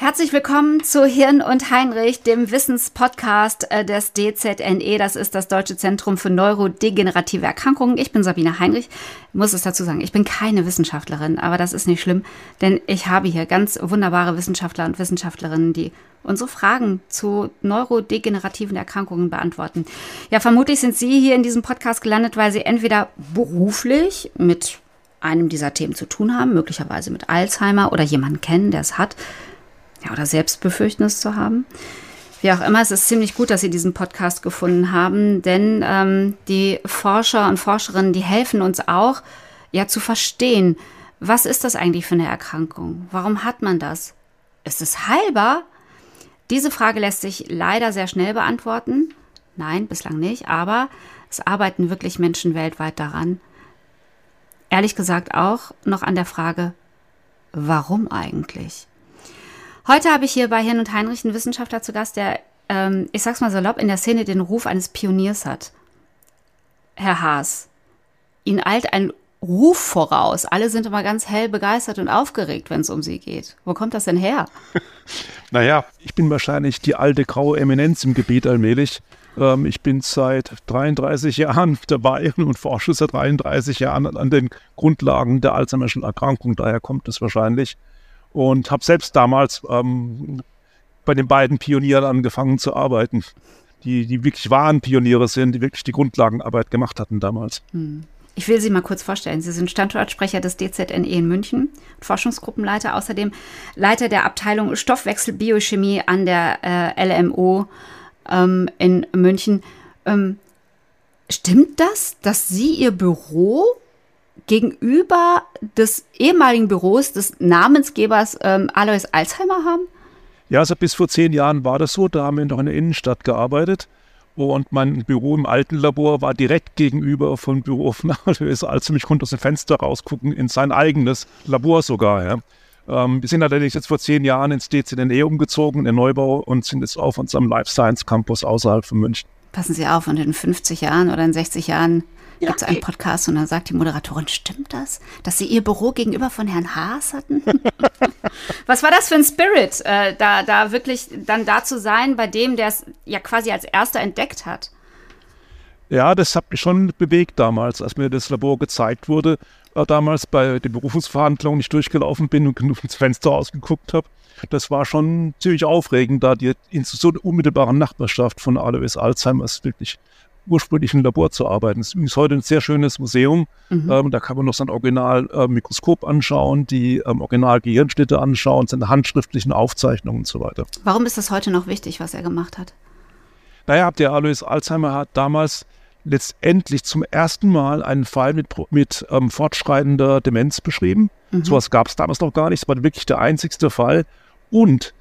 Herzlich willkommen zu Hirn und Heinrich, dem Wissenspodcast äh, des DZNE. Das ist das Deutsche Zentrum für Neurodegenerative Erkrankungen. Ich bin Sabine Heinrich. Ich muss es dazu sagen, ich bin keine Wissenschaftlerin, aber das ist nicht schlimm, denn ich habe hier ganz wunderbare Wissenschaftler und Wissenschaftlerinnen, die unsere Fragen zu neurodegenerativen Erkrankungen beantworten. Ja, vermutlich sind Sie hier in diesem Podcast gelandet, weil Sie entweder beruflich mit einem dieser Themen zu tun haben, möglicherweise mit Alzheimer oder jemanden kennen, der es hat ja, oder selbst befürchten, es zu haben. Wie auch immer, es ist ziemlich gut, dass Sie diesen Podcast gefunden haben, denn ähm, die Forscher und Forscherinnen, die helfen uns auch, ja, zu verstehen, was ist das eigentlich für eine Erkrankung? Warum hat man das? Ist es heilbar? Diese Frage lässt sich leider sehr schnell beantworten. Nein, bislang nicht, aber es arbeiten wirklich Menschen weltweit daran. Ehrlich gesagt auch noch an der Frage, warum eigentlich? Heute habe ich hier bei Hirn und Heinrich einen Wissenschaftler zu Gast, der, ähm, ich sag's mal salopp, in der Szene den Ruf eines Pioniers hat. Herr Haas, Ihnen eilt ein Ruf voraus. Alle sind immer ganz hell begeistert und aufgeregt, wenn es um Sie geht. Wo kommt das denn her? naja, ich bin wahrscheinlich die alte graue Eminenz im Gebiet allmählich. Ähm, ich bin seit 33 Jahren dabei und forsche seit 33 Jahren an den Grundlagen der Alzheimer'schen Erkrankung. Daher kommt es wahrscheinlich und habe selbst damals ähm, bei den beiden Pionieren angefangen zu arbeiten, die, die wirklich wahren Pioniere sind, die wirklich die Grundlagenarbeit gemacht hatten damals. Hm. Ich will Sie mal kurz vorstellen. Sie sind Standortsprecher des DZNE in München, Forschungsgruppenleiter, außerdem Leiter der Abteilung Stoffwechselbiochemie an der äh, LMO ähm, in München. Ähm, stimmt das, dass Sie Ihr Büro gegenüber des ehemaligen Büros des Namensgebers ähm, Alois Alzheimer haben? Ja, also bis vor zehn Jahren war das so. Da haben wir noch in der Innenstadt gearbeitet. Und mein Büro im alten Labor war direkt gegenüber vom Büro von Alois Alzheimer. Ich konnte aus dem Fenster rausgucken, in sein eigenes Labor sogar. Ja. Ähm, wir sind allerdings jetzt vor zehn Jahren ins DCNE umgezogen, in den Neubau und sind jetzt auf unserem Life Science Campus außerhalb von München. Passen Sie auf, und in 50 Jahren oder in 60 Jahren ja, gibt es einen Podcast und dann sagt die Moderatorin, stimmt das, dass Sie Ihr Büro gegenüber von Herrn Haas hatten? Was war das für ein Spirit, äh, da, da wirklich dann da zu sein, bei dem, der es ja quasi als erster entdeckt hat? Ja, das hat mich schon bewegt damals, als mir das Labor gezeigt wurde. Äh, damals bei den Berufungsverhandlungen ich durchgelaufen bin und genug ins Fenster ausgeguckt habe. Das war schon ziemlich aufregend, da die in so einer unmittelbaren Nachbarschaft von Alois Alzheimer ist wirklich ursprünglichen Labor zu arbeiten. Es ist heute ein sehr schönes Museum. Mhm. Ähm, da kann man noch sein Originalmikroskop äh, anschauen, die ähm, Original-Gehirnschnitte anschauen, seine handschriftlichen Aufzeichnungen und so weiter. Warum ist das heute noch wichtig, was er gemacht hat? Naja, der Alois Alzheimer hat damals letztendlich zum ersten Mal einen Fall mit, mit ähm, fortschreitender Demenz beschrieben. Mhm. Sowas gab es damals noch gar nicht. Es war wirklich der einzigste Fall. Und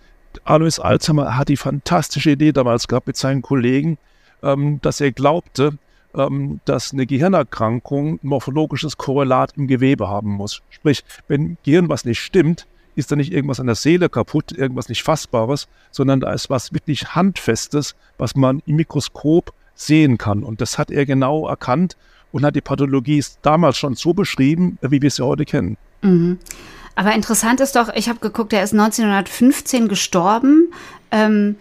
Alois Alzheimer hat die fantastische Idee damals gehabt mit seinen Kollegen, ähm, dass er glaubte, ähm, dass eine Gehirnerkrankung ein morphologisches Korrelat im Gewebe haben muss. Sprich, wenn Gehirn was nicht stimmt, ist da nicht irgendwas an der Seele kaputt, irgendwas nicht Fassbares, sondern da ist was wirklich Handfestes, was man im Mikroskop sehen kann. Und das hat er genau erkannt und hat die Pathologie damals schon so beschrieben, wie wir sie heute kennen. Mhm. Aber interessant ist doch, ich habe geguckt, er ist 1915 gestorben. Ähm,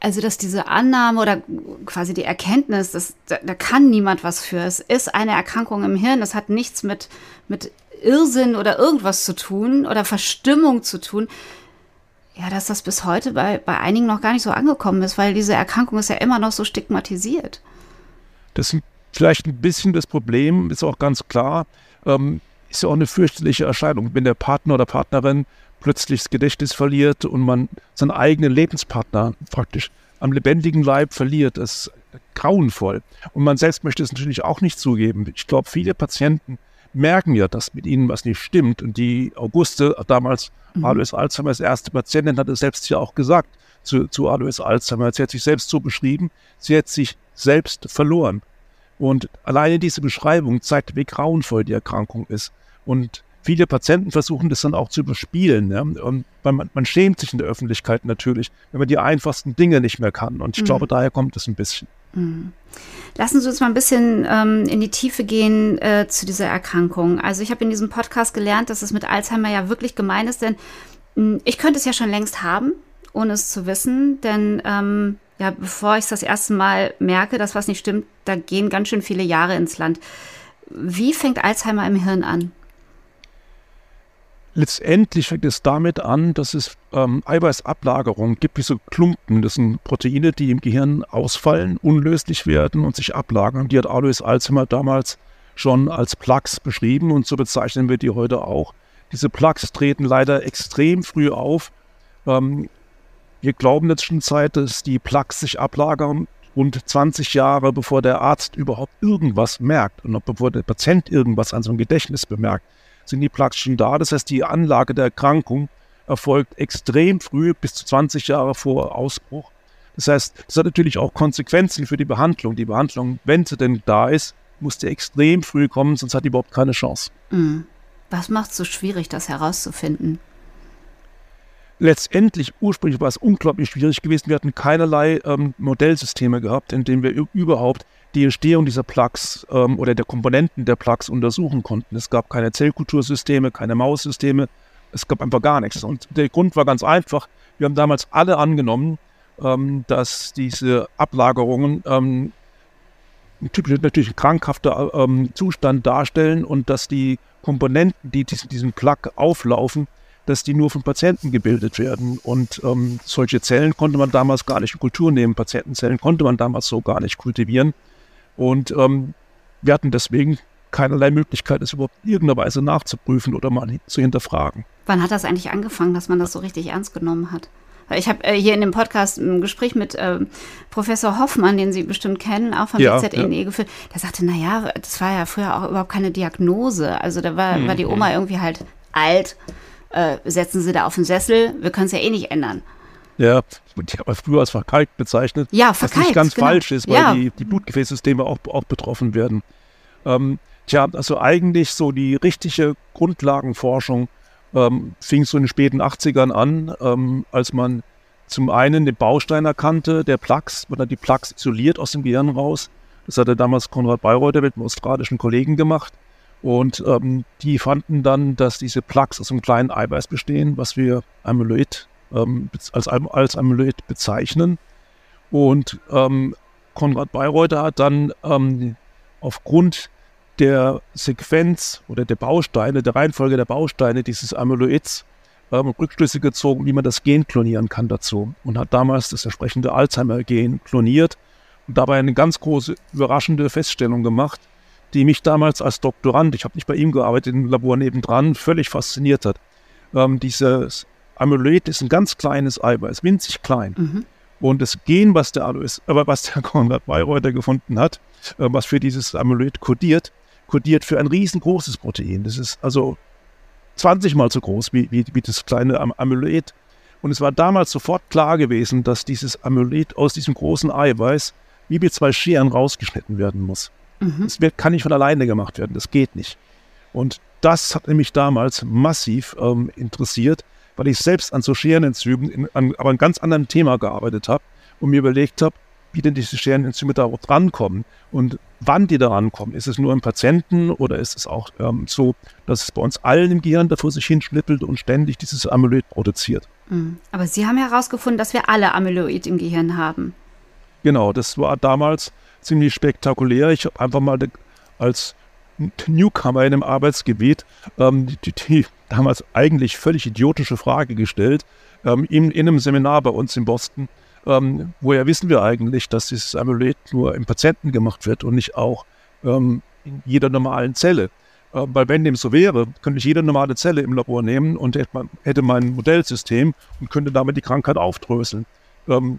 also, dass diese Annahme oder quasi die Erkenntnis, dass, da, da, kann niemand was für. Es ist eine Erkrankung im Hirn. Das hat nichts mit, mit Irrsinn oder irgendwas zu tun oder Verstimmung zu tun. Ja, dass das bis heute bei, bei einigen noch gar nicht so angekommen ist, weil diese Erkrankung ist ja immer noch so stigmatisiert. Das sind Vielleicht ein bisschen das Problem, ist auch ganz klar, ähm, ist ja auch eine fürchterliche Erscheinung, wenn der Partner oder Partnerin plötzlich das Gedächtnis verliert und man seinen eigenen Lebenspartner praktisch am lebendigen Leib verliert. Das ist grauenvoll. Und man selbst möchte es natürlich auch nicht zugeben. Ich glaube, viele Patienten merken ja, dass mit ihnen was nicht stimmt. Und die Auguste, damals mhm. Alois Alzheimers erste Patientin, hat es selbst ja auch gesagt zu, zu Alois Alzheimer. Sie hat sich selbst so beschrieben, sie hat sich selbst verloren. Und alleine diese Beschreibung zeigt, wie grauenvoll die Erkrankung ist. Und viele Patienten versuchen das dann auch zu überspielen. Ja? Und man, man, schämt sich in der Öffentlichkeit natürlich, wenn man die einfachsten Dinge nicht mehr kann. Und ich mhm. glaube, daher kommt es ein bisschen. Mhm. Lassen Sie uns mal ein bisschen ähm, in die Tiefe gehen äh, zu dieser Erkrankung. Also ich habe in diesem Podcast gelernt, dass es mit Alzheimer ja wirklich gemein ist, denn mh, hm, ich könnte es ja schon längst haben, ohne es zu wissen. Denn ähm, ja, bevor ich es das erste Mal merke, dass was nicht stimmt, da gehen ganz schön viele Jahre ins Land. Wie fängt Alzheimer im Hirn an? Letztendlich fängt es damit an, dass es ähm, Eiweißablagerungen gibt, wie so Klumpen. Das sind Proteine, die im Gehirn ausfallen, unlöslich werden und sich ablagern. Die hat Alois Alzheimer damals schon als Plaques beschrieben und so bezeichnen wir die heute auch. Diese Plaques treten leider extrem früh auf. Ähm, wir glauben jetzt schon Zeit, dass die Plaques sich ablagern rund 20 Jahre, bevor der Arzt überhaupt irgendwas merkt und bevor der Patient irgendwas an seinem Gedächtnis bemerkt sind die Plaques schon da. Das heißt, die Anlage der Erkrankung erfolgt extrem früh, bis zu 20 Jahre vor Ausbruch. Das heißt, das hat natürlich auch Konsequenzen für die Behandlung. Die Behandlung, wenn sie denn da ist, muss die extrem früh kommen, sonst hat die überhaupt keine Chance. Mhm. Was macht es so schwierig, das herauszufinden? Letztendlich, ursprünglich war es unglaublich schwierig gewesen. Wir hatten keinerlei ähm, Modellsysteme gehabt, in denen wir überhaupt die Entstehung dieser Plugs ähm, oder der Komponenten der Plugs untersuchen konnten. Es gab keine Zellkultursysteme, keine Maussysteme, es gab einfach gar nichts. Und der Grund war ganz einfach. Wir haben damals alle angenommen, ähm, dass diese Ablagerungen ähm, typisch natürlich ein krankhafter ähm, Zustand darstellen und dass die Komponenten, die diesen, diesen Plug auflaufen, dass die nur von Patienten gebildet werden. Und ähm, solche Zellen konnte man damals gar nicht in Kultur nehmen. Patientenzellen konnte man damals so gar nicht kultivieren. Und ähm, wir hatten deswegen keinerlei Möglichkeit, es überhaupt in irgendeiner Weise nachzuprüfen oder mal zu hinterfragen. Wann hat das eigentlich angefangen, dass man das so richtig ernst genommen hat? Ich habe äh, hier in dem Podcast ein Gespräch mit äh, Professor Hoffmann, den Sie bestimmt kennen, auch vom ja, BZNE ja. geführt. Der sagte, naja, das war ja früher auch überhaupt keine Diagnose. Also da war, hm, war die Oma hm. irgendwie halt alt. Äh, setzen Sie da auf den Sessel, wir können es ja eh nicht ändern. Ja, die aber früher als verkalkt bezeichnet. Ja, verkalkt. Was nicht ganz genau. falsch ist, weil ja. die, die Blutgefäßsysteme auch, auch betroffen werden. Ähm, tja, also eigentlich so die richtige Grundlagenforschung ähm, fing so in den späten 80ern an, ähm, als man zum einen den Baustein erkannte, der Plaques, man hat die Plaques isoliert aus dem Gehirn raus. Das hatte damals Konrad Bayreuther mit einem australischen Kollegen gemacht. Und ähm, die fanden dann, dass diese Plaques aus einem kleinen Eiweiß bestehen, was wir Amyloid ähm, als, Amyloid bezeichnen. Und ähm, Konrad Bayreuther hat dann ähm, aufgrund der Sequenz oder der Bausteine, der Reihenfolge der Bausteine dieses Amyloids ähm, Rückschlüsse gezogen, wie man das Gen klonieren kann dazu. Und hat damals das entsprechende Alzheimer-Gen kloniert und dabei eine ganz große, überraschende Feststellung gemacht, die mich damals als Doktorand, ich habe nicht bei ihm gearbeitet, im Labor nebendran, völlig fasziniert hat. Ähm, dieses Amyloid ist ein ganz kleines Eiweiß, winzig klein. Mhm. Und das Gen, was der Alois, äh, was der Konrad Bayreuther gefunden hat, äh, was für dieses Amyloid kodiert, kodiert für ein riesengroßes Protein. Das ist also 20 mal so groß wie, wie, wie das kleine Am Amyloid. Und es war damals sofort klar gewesen, dass dieses Amyloid aus diesem großen Eiweiß wie mit zwei Scheren rausgeschnitten werden muss. Mhm. Das wird, kann nicht von alleine gemacht werden, das geht nicht. Und das hat mich damals massiv ähm, interessiert, weil ich selbst an so Scherenenzymen, in, an, aber einem ganz anderen Thema gearbeitet habe und mir überlegt habe, wie denn diese Scherenenzyme darauf rankommen und wann die da rankommen. Ist es nur im Patienten oder ist es auch ähm, so, dass es bei uns allen im Gehirn davor sich hinschnippelt und ständig dieses Amyloid produziert? Mhm. Aber Sie haben herausgefunden, dass wir alle Amyloid im Gehirn haben. Genau, das war damals ziemlich spektakulär. Ich habe einfach mal als Newcomer in einem Arbeitsgebiet ähm, die, die, damals eigentlich völlig idiotische Frage gestellt, ähm, in, in, einem Seminar bei uns in Boston. Ähm, woher wissen wir eigentlich, dass dieses Amyloid nur im Patienten gemacht wird und nicht auch ähm, in jeder normalen Zelle. Äh, weil wenn dem so wäre, könnte ich jede normale Zelle im Labor nehmen und hätte mein Modellsystem und könnte damit die Krankheit aufdröseln. Ähm,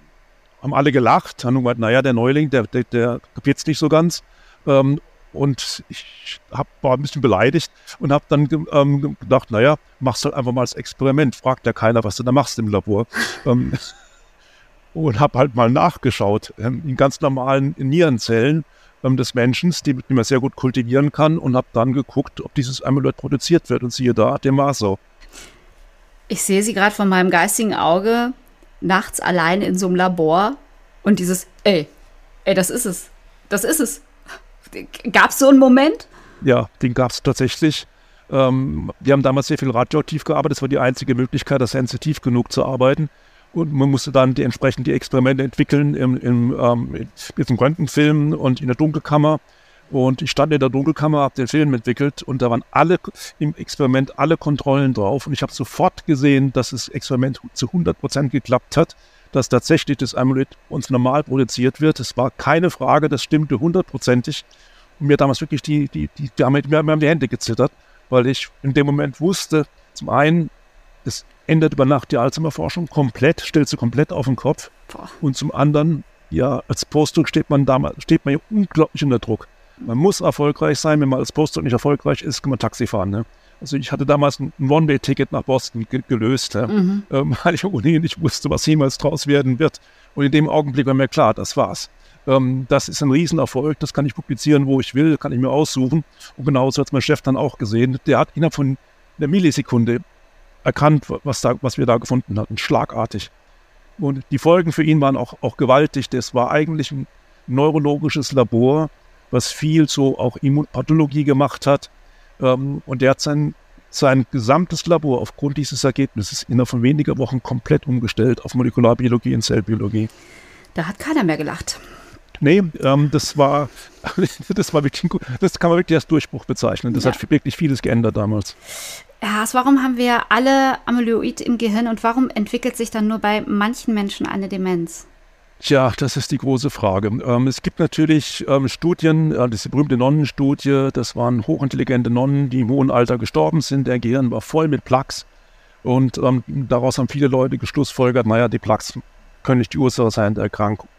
haben alle gelacht, haben gesagt, naja, der Neuling, der, der, der kapiert es nicht so ganz. Ähm, und ich hab, war ein bisschen beleidigt und habe dann ähm, gedacht, naja, machst halt einfach mal das Experiment. Fragt ja keiner, was du da machst im Labor. ähm, und habe halt mal nachgeschaut ähm, in ganz normalen Nierenzellen ähm, des Menschen, die, die, man sehr gut kultivieren kann und habe dann geguckt, ob dieses Amyloid produziert wird. Und siehe da, dem war so. Ich sehe sie gerade von meinem geistigen Auge nachts allein in so einem Labor und dieses, ey, ey, das ist es. Das ist es. Gab es so einen Moment? Ja, den gab es tatsächlich. Ähm, wir haben damals sehr viel radioaktiv gearbeitet. Das war die einzige Möglichkeit, das sensitiv genug zu arbeiten. Und man musste dann die entsprechend die Experimente entwickeln im, im, ähm, mit dem Röntgenfilm und in der Dunkelkammer. Und ich stand in der Dunkelkammer, habe den Film entwickelt und da waren alle im Experiment alle Kontrollen drauf. Und ich habe sofort gesehen, dass das Experiment zu 100 Prozent geklappt hat, dass tatsächlich das Amyloid uns normal produziert wird. Es war keine Frage, das stimmte hundertprozentig. Und mir damals wirklich die, die, die, die, mir haben die Hände gezittert, weil ich in dem Moment wusste, zum einen, es ändert über Nacht die Alzheimer-Forschung komplett, stellt sie komplett auf den Kopf. Und zum anderen, ja, als Postdoc steht man damals, steht man ja unglaublich unter Druck. Man muss erfolgreich sein. Wenn man als Postdoc nicht erfolgreich ist, kann man Taxi fahren. Ne? Also ich hatte damals ein One-Way-Ticket nach Boston ge gelöst, ja? mhm. ähm, weil ich ohnehin nicht wusste, was jemals draus werden wird. Und in dem Augenblick war mir klar, das war's. Ähm, das ist ein Riesenerfolg, das kann ich publizieren, wo ich will, kann ich mir aussuchen. Und genauso hat es mein Chef dann auch gesehen. Der hat innerhalb von einer Millisekunde erkannt, was, da, was wir da gefunden hatten, schlagartig. Und die Folgen für ihn waren auch, auch gewaltig. Das war eigentlich ein neurologisches Labor, was viel so auch Immunpathologie gemacht hat. Ähm, und der hat sein, sein gesamtes Labor aufgrund dieses Ergebnisses innerhalb von weniger Wochen komplett umgestellt auf Molekularbiologie und Zellbiologie. Da hat keiner mehr gelacht. Nee, ähm, das war, das war wirklich, das kann man wirklich als Durchbruch bezeichnen. Das ja. hat wirklich vieles geändert damals. Herr Haas, warum haben wir alle Amyloid im Gehirn und warum entwickelt sich dann nur bei manchen Menschen eine Demenz? Tja, das ist die große Frage. Ähm, es gibt natürlich ähm, Studien, äh, diese berühmte Nonnenstudie, das waren hochintelligente Nonnen, die im hohen Alter gestorben sind. Der Gehirn war voll mit Plaques. Und ähm, daraus haben viele Leute geschlussfolgert, naja, die Plaques können nicht die Ursache sein der Erkrankung.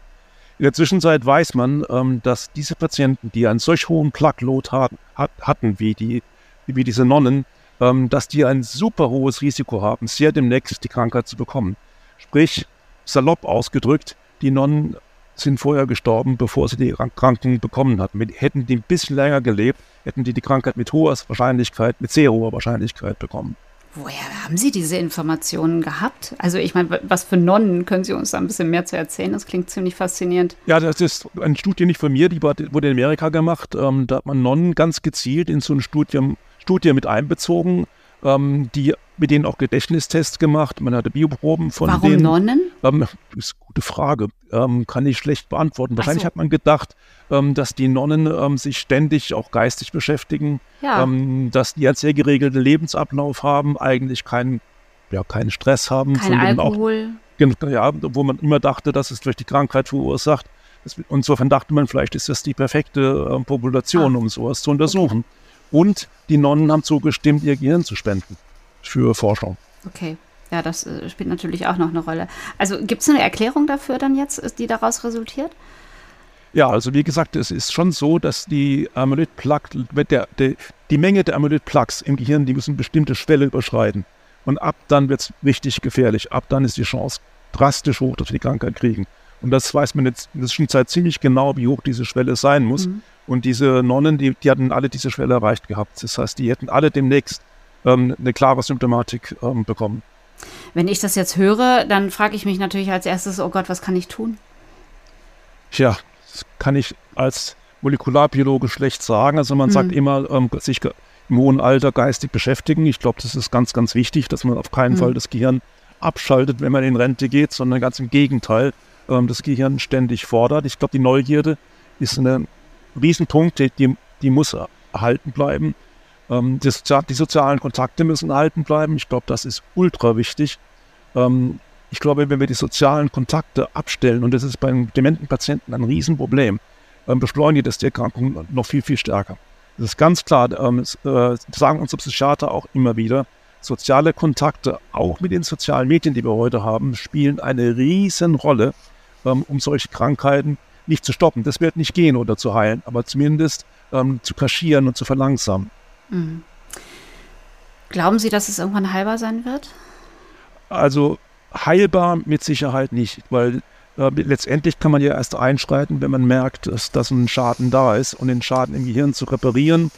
In der Zwischenzeit weiß man, ähm, dass diese Patienten, die einen solch hohen Plaque-Load hat, hatten wie, die, wie diese Nonnen, ähm, dass die ein super hohes Risiko haben, sehr demnächst die Krankheit zu bekommen. Sprich, salopp ausgedrückt, die Nonnen sind vorher gestorben, bevor sie die Kranken bekommen hatten. Hätten die ein bisschen länger gelebt, hätten die die Krankheit mit hoher Wahrscheinlichkeit, mit sehr hoher Wahrscheinlichkeit bekommen. Woher haben Sie diese Informationen gehabt? Also ich meine, was für Nonnen können Sie uns da ein bisschen mehr zu erzählen? Das klingt ziemlich faszinierend. Ja, das ist eine Studie nicht von mir, die wurde in Amerika gemacht. Ähm, da hat man Nonnen ganz gezielt in so ein Studium Studie mit einbezogen, ähm, die mit denen auch Gedächtnistests gemacht. Man hatte Bioproben von Warum denen. Warum Nonnen? Ähm, das ist eine gute Frage. Ähm, kann ich schlecht beantworten. Wahrscheinlich so. hat man gedacht, ähm, dass die Nonnen ähm, sich ständig auch geistig beschäftigen, ja. Ähm, dass die einen sehr geregelten Lebensablauf haben, eigentlich keinen, ja, keinen Stress haben. Kein Alkohol. Auch, ja, wo man immer dachte, dass es durch die Krankheit verursacht. Insofern dachte man, vielleicht ist das die perfekte äh, Population, ah. um sowas zu untersuchen. Okay. Und die Nonnen haben zugestimmt, ihr Gehirn zu spenden für Forschung. Okay. Ja, das äh, spielt natürlich auch noch eine Rolle. Also gibt es eine Erklärung dafür dann jetzt, die daraus resultiert? Ja, also wie gesagt, es ist schon so, dass die Amyloid-Plaque, der, der, die Menge der Amyloid-Plaques im Gehirn, die müssen bestimmte Schwelle überschreiten. Und ab dann wird es richtig gefährlich. Ab dann ist die Chance drastisch hoch, dass wir die Krankheit kriegen. Und das weiß man jetzt in der Zwischenzeit ziemlich genau, wie hoch diese Schwelle sein muss. Mhm. Und diese Nonnen, die, die hatten alle diese Schwelle erreicht gehabt. Das heißt, die hätten alle demnächst ähm, eine klare Symptomatik ähm, bekommen. Wenn ich das jetzt höre, dann frage ich mich natürlich als erstes, oh Gott, was kann ich tun? Tja, das kann ich als Molekularbiologe schlecht sagen. Also man hm. sagt immer, ähm, sich im hohen Alter geistig beschäftigen. Ich glaube, das ist ganz, ganz wichtig, dass man auf keinen hm. Fall das Gehirn abschaltet, wenn man in Rente geht, sondern ganz im Gegenteil, ähm, das Gehirn ständig fordert. Ich glaube, die Neugierde ist eine Riesenpunkt, die, die muss erhalten bleiben. Ähm, die, die, sozialen Kontakte müssen erhalten bleiben. Ich glaube, das ist ultra wichtig. Ähm, ich glaube, wenn wir die sozialen Kontakte abstellen, und das ist bei dementen Patienten ein Riesenproblem, ähm, beschleunigt es die Erkrankung noch viel, viel stärker. Das ist ganz klar, ähm, äh, sagen unsere Psychiater auch immer wieder, soziale Kontakte, auch mit den sozialen Medien, die wir heute haben, spielen eine riesen Rolle, ähm, um solche Krankheiten nicht zu stoppen. Das wird nicht gehen oder zu heilen, aber zumindest ähm, zu kaschieren und zu verlangsamen. Mhm. Glauben Sie, dass es irgendwann heilbar sein wird? Also heilbar mit Sicherheit nicht, weil äh, letztendlich kann man ja erst einschreiten, wenn man merkt, dass, dass ein Schaden da ist und den Schaden im Gehirn zu reparieren.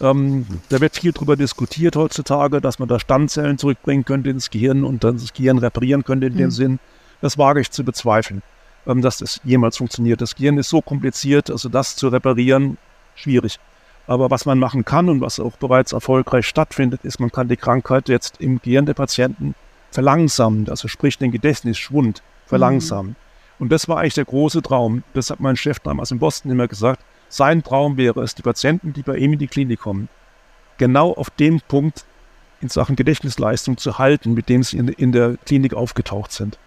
Ähm, da wird viel darüber diskutiert heutzutage, dass man da Stammzellen zurückbringen könnte ins Gehirn und dann das Gehirn reparieren könnte in mhm. dem Sinn. Das wage ich zu bezweifeln, ähm, dass das jemals funktioniert. Das Gehirn ist so kompliziert, also das zu reparieren, schwierig. Aber was man machen kann und was auch bereits erfolgreich stattfindet, ist, man kann die Krankheit jetzt im Gehirn der Patienten verlangsamen, also sprich den Gedächtnisschwund verlangsamen. Mhm. Und das war eigentlich der große Traum. Das hat mein Chef damals in Boston immer gesagt. Sein Traum wäre es, die Patienten, die bei ihm in die Klinik kommen, genau auf dem Punkt in Sachen Gedächtnisleistung zu halten, mit dem sie in, in der Klinik aufgetaucht sind.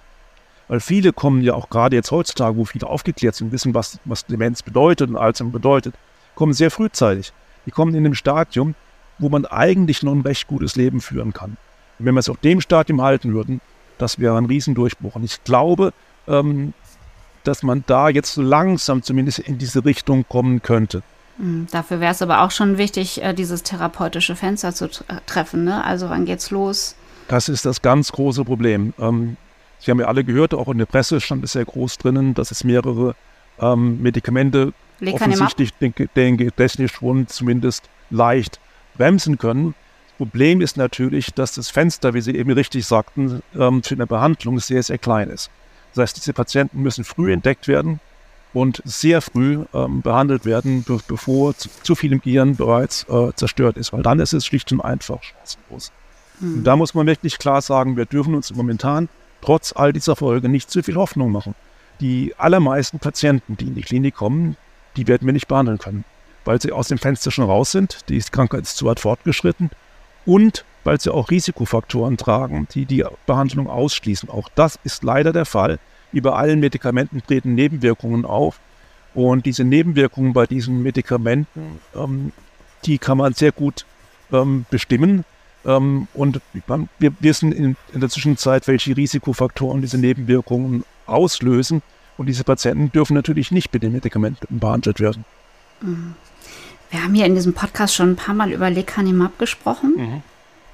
Weil viele kommen ja auch gerade jetzt heutzutage, wo viele aufgeklärt sind, wissen, was, was Demenz bedeutet und Alzheimer bedeutet, kommen sehr frühzeitig. Die kommen in einem Stadium, wo man eigentlich noch ein recht gutes Leben führen kann. Und wenn wir es auf dem Stadium halten würden, das wäre ein Riesendurchbruch. Und ich glaube, ähm, dass man da jetzt so langsam zumindest in diese Richtung kommen könnte. Hm, dafür wäre es aber auch schon wichtig, äh, dieses therapeutische Fenster zu äh, treffen. Ne? Also wann geht's los? Das ist das ganz große Problem. Ähm, Sie haben ja alle gehört, auch in der Presse stand es sehr groß drinnen, dass es mehrere ähm, Medikamente offensichtlich den, den Gedächtnisschwund zumindest leicht bremsen können. Das Problem ist natürlich, dass das Fenster, wie Sie eben richtig sagten, ähm, für eine Behandlung sehr, sehr klein ist. Das heißt, diese Patienten müssen früh entdeckt werden und sehr früh ähm, behandelt werden, be bevor zu, zu, viel im Gehirn bereits äh, zerstört ist, weil dann ist es schlicht und einfach chancenlos. Mhm. Und da muss man wirklich klar sagen, wir dürfen uns momentan trotz all dieser Folgen nicht zu viel Hoffnung machen. Die allermeisten Patienten, die in die Klinik kommen, die werden wir nicht behandeln können, weil sie aus dem Fenster schon raus sind, die Krankheit ist zu weit fortgeschritten und weil sie auch Risikofaktoren tragen, die die Behandlung ausschließen. Auch das ist leider der Fall. Über allen Medikamenten treten Nebenwirkungen auf. Und diese Nebenwirkungen bei diesen Medikamenten, ähm, die kann man sehr gut ähm, bestimmen. Ähm, und wir wissen in, in, der Zwischenzeit, welche Risikofaktoren diese Nebenwirkungen auslösen. Und diese Patienten dürfen natürlich nicht mit den Medikamenten behandelt werden. Mhm. Wir haben hier in diesem Podcast schon ein paar Mal über Lecanemab gesprochen. Mhm.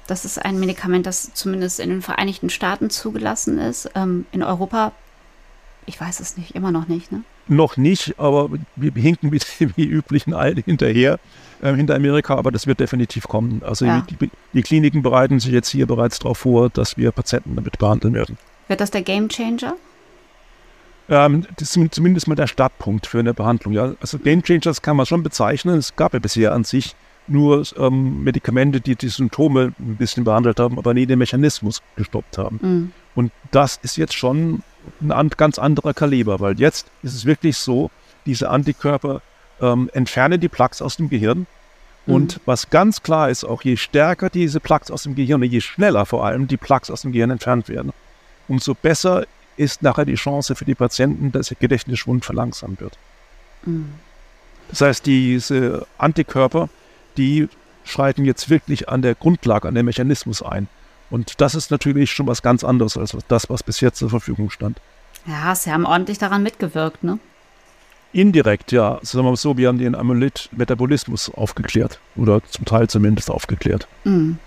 Das ist ein Medikament, das zumindest in den Vereinigten Staaten zugelassen ist. Ähm, in Europa, ich weiß es nicht, immer noch nicht, ne? Noch nicht, aber wir hinken wie, wie üblichen allen hinterher, äh, hinter Amerika, aber das wird definitiv kommen. Also ja. die, die, Kliniken bereiten sich jetzt hier bereits darauf vor, dass wir Patienten damit behandeln werden. Wird das der Game Changer? Ähm, das ist zumindest mal der Startpunkt für eine Behandlung. Ja. Also Game Changers kann man schon bezeichnen. Es gab ja bisher an sich nur ähm, Medikamente, die die Symptome ein bisschen behandelt haben, aber nie den Mechanismus gestoppt haben. Mhm. Und das ist jetzt schon ein ganz anderer Kaliber, weil jetzt ist es wirklich so, diese Antikörper ähm, entfernen die Plaques aus dem Gehirn. Mhm. Und was ganz klar ist, auch je stärker diese Plaques aus dem Gehirn, je schneller vor allem die Plaques aus dem Gehirn entfernt werden, umso besser ist nachher die Chance für die Patienten, dass ihr Gedächtnisschwund verlangsamt wird. Mhm. Das heißt, diese Antikörper, die schreiten jetzt wirklich an der Grundlage, an den Mechanismus ein. Und das ist natürlich schon was ganz anderes als das, was bis jetzt zur Verfügung stand. Ja, Sie haben ordentlich daran mitgewirkt, ne? Indirekt, ja. Sagen wir mal so, wir haben den Amyloid-Metabolismus aufgeklärt. Oder zum Teil zumindest aufgeklärt. Mhm.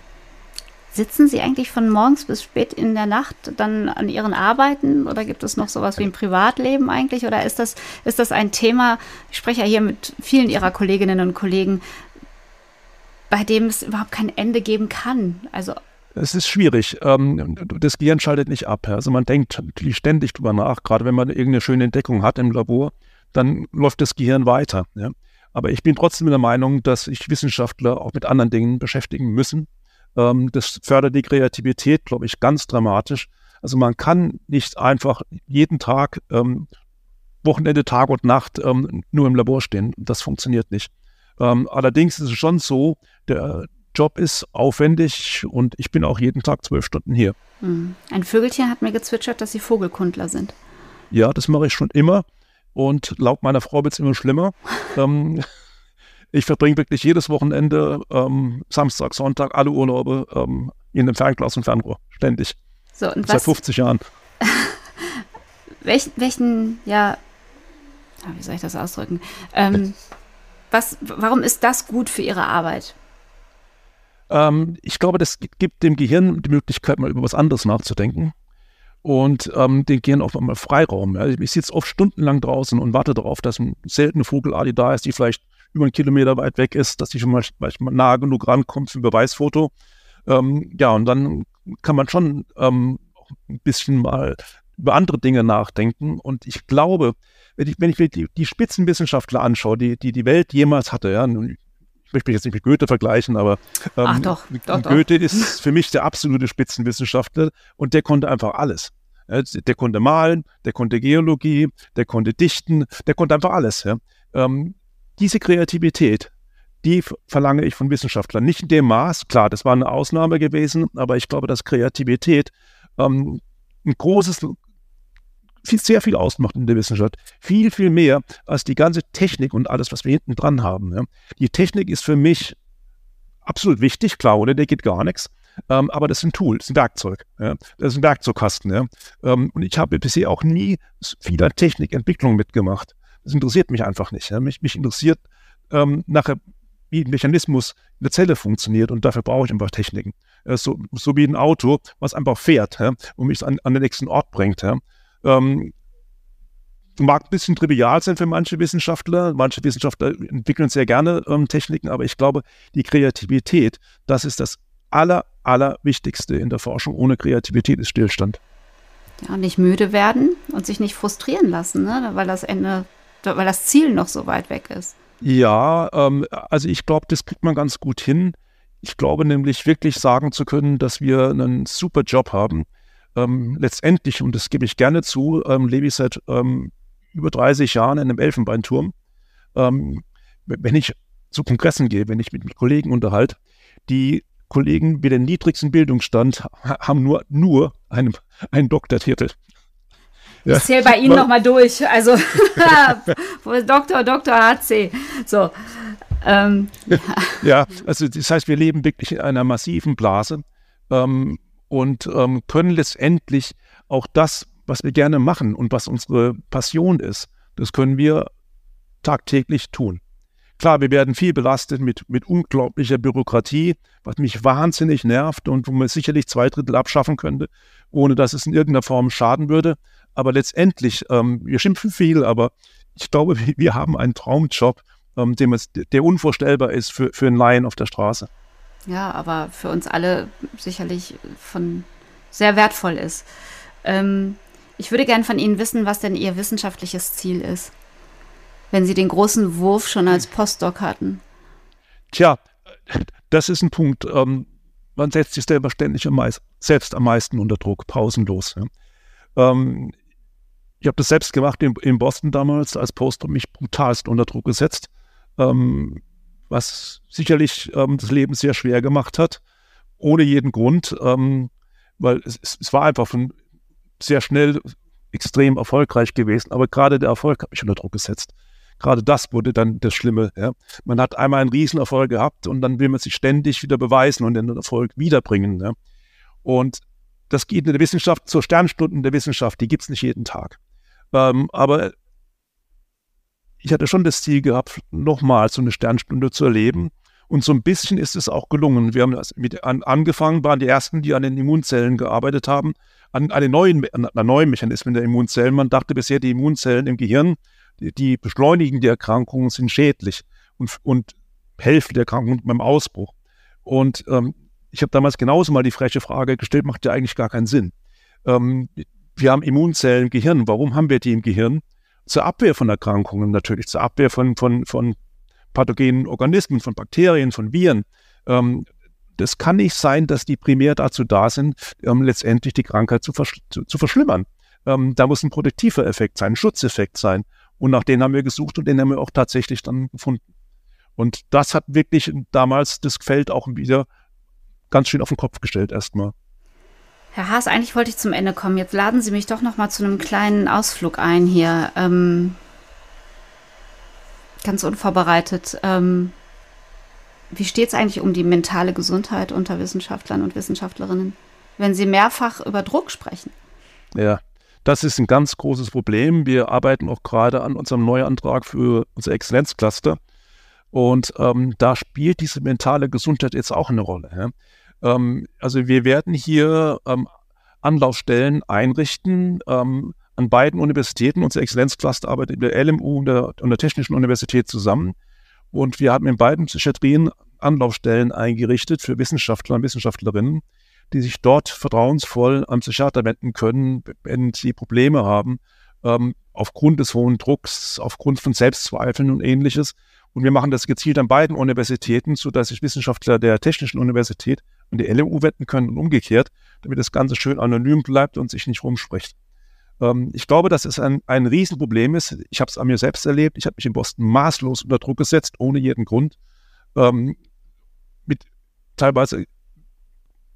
Sitzen Sie eigentlich von morgens bis spät in der Nacht dann an Ihren Arbeiten oder gibt es noch sowas wie ein Privatleben eigentlich? Oder ist das, ist das ein Thema, ich spreche ja hier mit vielen Ihrer Kolleginnen und Kollegen, bei dem es überhaupt kein Ende geben kann? Also es ist schwierig. Ähm, das Gehirn schaltet nicht ab. Also man denkt natürlich ständig drüber nach, gerade wenn man irgendeine schöne Entdeckung hat im Labor, dann läuft das Gehirn weiter. Aber ich bin trotzdem der Meinung, dass sich Wissenschaftler auch mit anderen Dingen beschäftigen müssen. Ähm, das fördert die Kreativität, glaube ich, ganz dramatisch. Also man kann nicht einfach jeden Tag, ähm, Wochenende, Tag und Nacht ähm, nur im Labor stehen. Das funktioniert nicht. Ähm, allerdings ist es schon so, der Job ist aufwendig und ich bin auch jeden Tag zwölf Stunden hier. Hm. Ein Vögelchen hat mir gezwitschert, dass Sie Vogelkundler sind. Ja, das mache ich schon immer. und laut meiner Frau wird es immer schlimmer. ich verbringe wirklich jedes Wochenende, ähm, Samstag, Sonntag, alle Urlaube ähm, in dem Fernglas und Fernrohr, ständig. So, und Seit was, 50 Jahren. welchen, welchen, ja, wie soll ich das ausdrücken? Ähm, was, warum ist das gut für Ihre Arbeit? Ähm, ich glaube, das gibt dem Gehirn die Möglichkeit, mal über was anderes nachzudenken und ähm, den Gehirn auch mal Freiraum. Ja. Ich sitze oft stundenlang draußen und warte darauf, dass eine seltene Vogelart da ist, die vielleicht über einen Kilometer weit weg ist, dass die schon mal, mal nah genug rankommt für ein Beweisfoto. Ähm, ja, und dann kann man schon ähm, ein bisschen mal über andere Dinge nachdenken. Und ich glaube, wenn ich, wenn ich mir die, die Spitzenwissenschaftler anschaue, die, die die Welt jemals hatte, ja, ich möchte mich jetzt nicht mit Goethe vergleichen, aber ähm, Ach doch, doch, Goethe doch. ist für mich der absolute Spitzenwissenschaftler und der konnte einfach alles. Der konnte malen, der konnte Geologie, der konnte dichten, der konnte einfach alles. Ja. Ähm, diese Kreativität, die verlange ich von Wissenschaftlern. Nicht in dem Maß, klar, das war eine Ausnahme gewesen, aber ich glaube, dass Kreativität ähm, ein großes, viel, sehr viel ausmacht in der Wissenschaft. Viel, viel mehr als die ganze Technik und alles, was wir hinten dran haben. Ja. Die Technik ist für mich absolut wichtig, klar, ohne der geht gar nichts. Ähm, aber das ist ein Tool, das ist ein Werkzeug. Ja. Das ist ein Werkzeugkasten. Ja. Ähm, und ich habe bisher auch nie vieler Technikentwicklung mitgemacht. Das interessiert mich einfach nicht. Ja. Mich, mich interessiert ähm, nachher, wie ein Mechanismus in der Zelle funktioniert und dafür brauche ich einfach Techniken. Äh, so, so wie ein Auto, was einfach fährt ja, und mich an, an den nächsten Ort bringt. Ja. Ähm, mag ein bisschen trivial sein für manche Wissenschaftler. Manche Wissenschaftler entwickeln sehr gerne ähm, Techniken, aber ich glaube, die Kreativität, das ist das aller, allerwichtigste in der Forschung. Ohne Kreativität ist Stillstand. Ja, nicht müde werden und sich nicht frustrieren lassen, ne? weil das Ende, weil das Ziel noch so weit weg ist. Ja, ähm, also ich glaube, das kriegt man ganz gut hin. Ich glaube nämlich wirklich sagen zu können, dass wir einen super Job haben ähm, letztendlich, und das gebe ich gerne zu, ähm, lebe ich seit ähm, über 30 Jahren in einem Elfenbeinturm. Ähm, wenn ich zu Kongressen gehe, wenn ich mit, mit Kollegen unterhalte, die Kollegen mit dem niedrigsten Bildungsstand haben nur, nur einen, einen Doktortitel. Ja. Ich zähle bei Ihnen nochmal durch. Also Doktor, Doktor HC. So. Ähm, ja. also das heißt, wir leben wirklich in einer massiven Blase. Ähm, und ähm, können letztendlich auch das, was wir gerne machen und was unsere Passion ist, das können wir tagtäglich tun. Klar, wir werden viel belastet mit, mit unglaublicher Bürokratie, was mich wahnsinnig nervt und wo man sicherlich zwei Drittel abschaffen könnte, ohne dass es in irgendeiner Form schaden würde. Aber letztendlich, ähm, wir schimpfen viel, aber ich glaube, wir haben einen Traumjob, ähm, dem es, der unvorstellbar ist für, für einen Laien auf der Straße ja, aber für uns alle sicherlich von sehr wertvoll ist. Ähm, ich würde gern von Ihnen wissen, was denn Ihr wissenschaftliches Ziel ist, wenn Sie den großen Wurf schon als Postdoc hatten. Tja, das ist ein Punkt. Ähm, man setzt sich selber ständig am meisten, selbst am meisten unter Druck, pausenlos. Ja. Ähm, ich habe das selbst gemacht in, in, Boston damals als Postdoc, mich brutalst unter Druck gesetzt. Ähm, was sicherlich ähm, das Leben sehr schwer gemacht hat, ohne jeden Grund, ähm, weil es, es, war einfach von sehr schnell extrem erfolgreich gewesen, aber gerade der Erfolg hat mich unter Druck gesetzt. Gerade das wurde dann das Schlimme. Ja. Man hat einmal einen Riesenerfolg gehabt und dann will man sich ständig wieder beweisen und den Erfolg wiederbringen. Ja. Und das geht in der Wissenschaft, zur Sternstunden der Wissenschaft, die gibt es nicht jeden Tag. Ähm, aber ich hatte schon das Ziel gehabt, nochmal so eine Sternstunde zu erleben. Und so ein bisschen ist es auch gelungen. Wir haben mit an, angefangen, waren die ersten, die an den Immunzellen gearbeitet haben, an, an, neuen, an, an neuen Mechanismen der Immunzellen. Man dachte bisher, die Immunzellen im Gehirn, die, die beschleunigen die Erkrankungen, sind schädlich und, und helfen der Erkrankung beim Ausbruch. Und ähm, ich habe damals genauso mal die freche Frage gestellt, macht ja eigentlich gar keinen Sinn. Ähm, wir haben Immunzellen im Gehirn. Warum haben wir die im Gehirn? zur Abwehr von Erkrankungen natürlich, zur Abwehr von, von, von pathogenen Organismen, von Bakterien, von Viren. Ähm, das kann nicht sein, dass die primär dazu da sind, ähm, letztendlich die Krankheit zu, versch zu, zu verschlimmern. Ähm, da muss ein produktiver Effekt sein, ein Schutzeffekt sein. Und nach denen haben wir gesucht und den haben wir auch tatsächlich dann gefunden. Und das hat wirklich damals das Feld auch wieder ganz schön auf den Kopf gestellt erstmal. Herr Haas, eigentlich wollte ich zum Ende kommen. Jetzt laden Sie mich doch noch mal zu einem kleinen Ausflug ein hier. Ähm, ganz unvorbereitet. Ähm, wie steht es eigentlich um die mentale Gesundheit unter Wissenschaftlern und Wissenschaftlerinnen, wenn sie mehrfach über Druck sprechen? Ja, das ist ein ganz großes Problem. Wir arbeiten auch gerade an unserem Neuantrag für unser Exzellenzcluster. Und ähm, da spielt diese mentale Gesundheit jetzt auch eine Rolle. Ja? Ähm, also wir werden hier ähm, Anlaufstellen einrichten ähm, an beiden Universitäten. Unser Exzellenzcluster arbeitet mit der LMU und der, und der Technischen Universität zusammen. Und wir haben in beiden Psychiatrien Anlaufstellen eingerichtet für Wissenschaftler und Wissenschaftlerinnen, die sich dort vertrauensvoll am Psychiater wenden können, wenn sie Probleme haben, ähm, aufgrund des hohen Drucks, aufgrund von Selbstzweifeln und ähnliches. Und wir machen das gezielt an beiden Universitäten, sodass sich Wissenschaftler der Technischen Universität und der LMU wenden können und umgekehrt, damit das Ganze schön anonym bleibt und sich nicht rumspricht. Ähm, ich glaube, dass es ein, ein Riesenproblem ist. Ich habe es an mir selbst erlebt. Ich habe mich in Boston maßlos unter Druck gesetzt, ohne jeden Grund, ähm, mit teilweise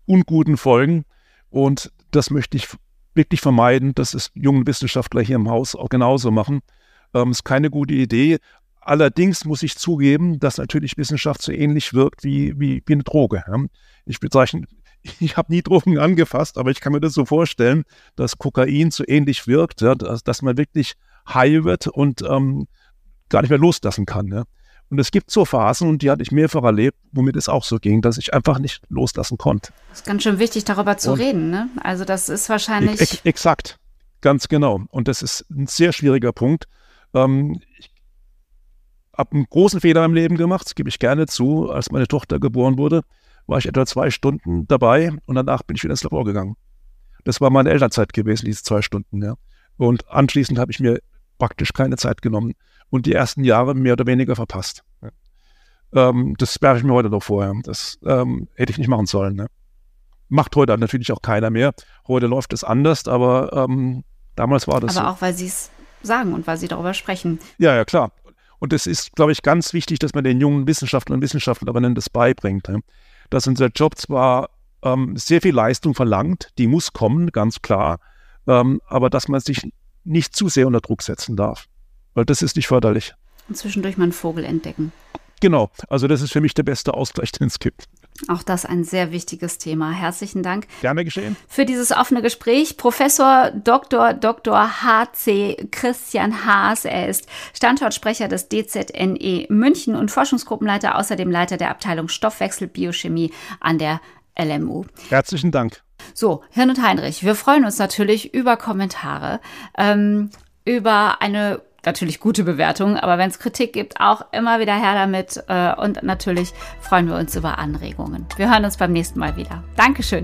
unguten Folgen. Und das möchte ich wirklich vermeiden, dass es jungen Wissenschaftler hier im Haus auch genauso machen. Ähm, ist keine gute Idee. Allerdings muss ich zugeben, dass natürlich Wissenschaft so ähnlich wirkt wie, wie, wie eine Droge. Ich bezeichne, ich habe nie Drogen angefasst, aber ich kann mir das so vorstellen, dass Kokain so ähnlich wirkt, ja, dass, dass, man wirklich high wird und ähm, gar nicht mehr loslassen kann. Ja. Und es gibt so Phasen, und die hatte ich mehrfach erlebt, womit es auch so ging, dass ich einfach nicht loslassen konnte. Das ist ganz schön wichtig, darüber zu und reden. Ne? Also das ist wahrscheinlich. Ex exakt, ganz genau. Und das ist ein sehr schwieriger Punkt. Ähm, habe einen großen Fehler im Leben gemacht, das gebe ich gerne zu. Als meine Tochter geboren wurde, war ich etwa zwei Stunden dabei und danach bin ich wieder ins Labor gegangen. Das war meine Elternzeit gewesen, diese zwei Stunden. Ja. Und anschließend habe ich mir praktisch keine Zeit genommen und die ersten Jahre mehr oder weniger verpasst. Ja. Ähm, das werfe ich mir heute noch vorher. Das ähm, hätte ich nicht machen sollen. Ne. Macht heute natürlich auch keiner mehr. Heute läuft es anders, aber ähm, damals war das aber so. auch, weil Sie es sagen und weil Sie darüber sprechen. Ja, ja, klar. Und es ist, glaube ich, ganz wichtig, dass man den jungen Wissenschaftlern und Wissenschaftlerinnen das beibringt. Dass unser Job zwar ähm, sehr viel Leistung verlangt, die muss kommen, ganz klar, ähm, aber dass man sich nicht zu sehr unter Druck setzen darf, weil das ist nicht förderlich. Und zwischendurch mal einen Vogel entdecken. Genau, also das ist für mich der beste Ausgleich, den es gibt. Auch das ein sehr wichtiges Thema. Herzlichen Dank. Gerne geschehen. Für dieses offene Gespräch. Professor Dr. Dr. H.C. Christian Haas. Er ist Standortsprecher des DZNE München und Forschungsgruppenleiter, außerdem Leiter der Abteilung Stoffwechselbiochemie an der LMU. Herzlichen Dank. So, Hirn und Heinrich, wir freuen uns natürlich über Kommentare, ähm, über eine natürlich gute Bewertung, aber wenn es Kritik gibt, auch immer wieder her damit. Äh, und natürlich freuen wir uns über Anregungen. Wir hören uns beim nächsten Mal wieder. Dankeschön.